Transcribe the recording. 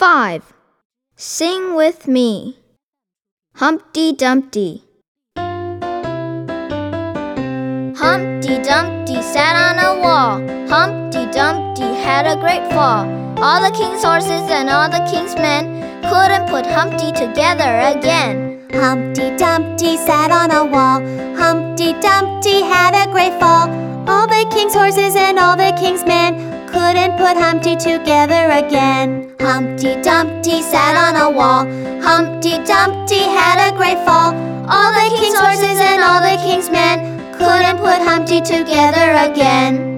5. Sing with me. Humpty Dumpty. Humpty Dumpty sat on a wall. Humpty Dumpty had a great fall. All the king's horses and all the king's men couldn't put Humpty together again. Humpty Dumpty sat on a wall. Humpty Dumpty had a great fall. All the king's horses and all the king's men couldn't put Humpty together again. Humpty Dumpty sat on a wall. Humpty Dumpty had a great fall. All the king's horses and all the king's men couldn't put Humpty together again.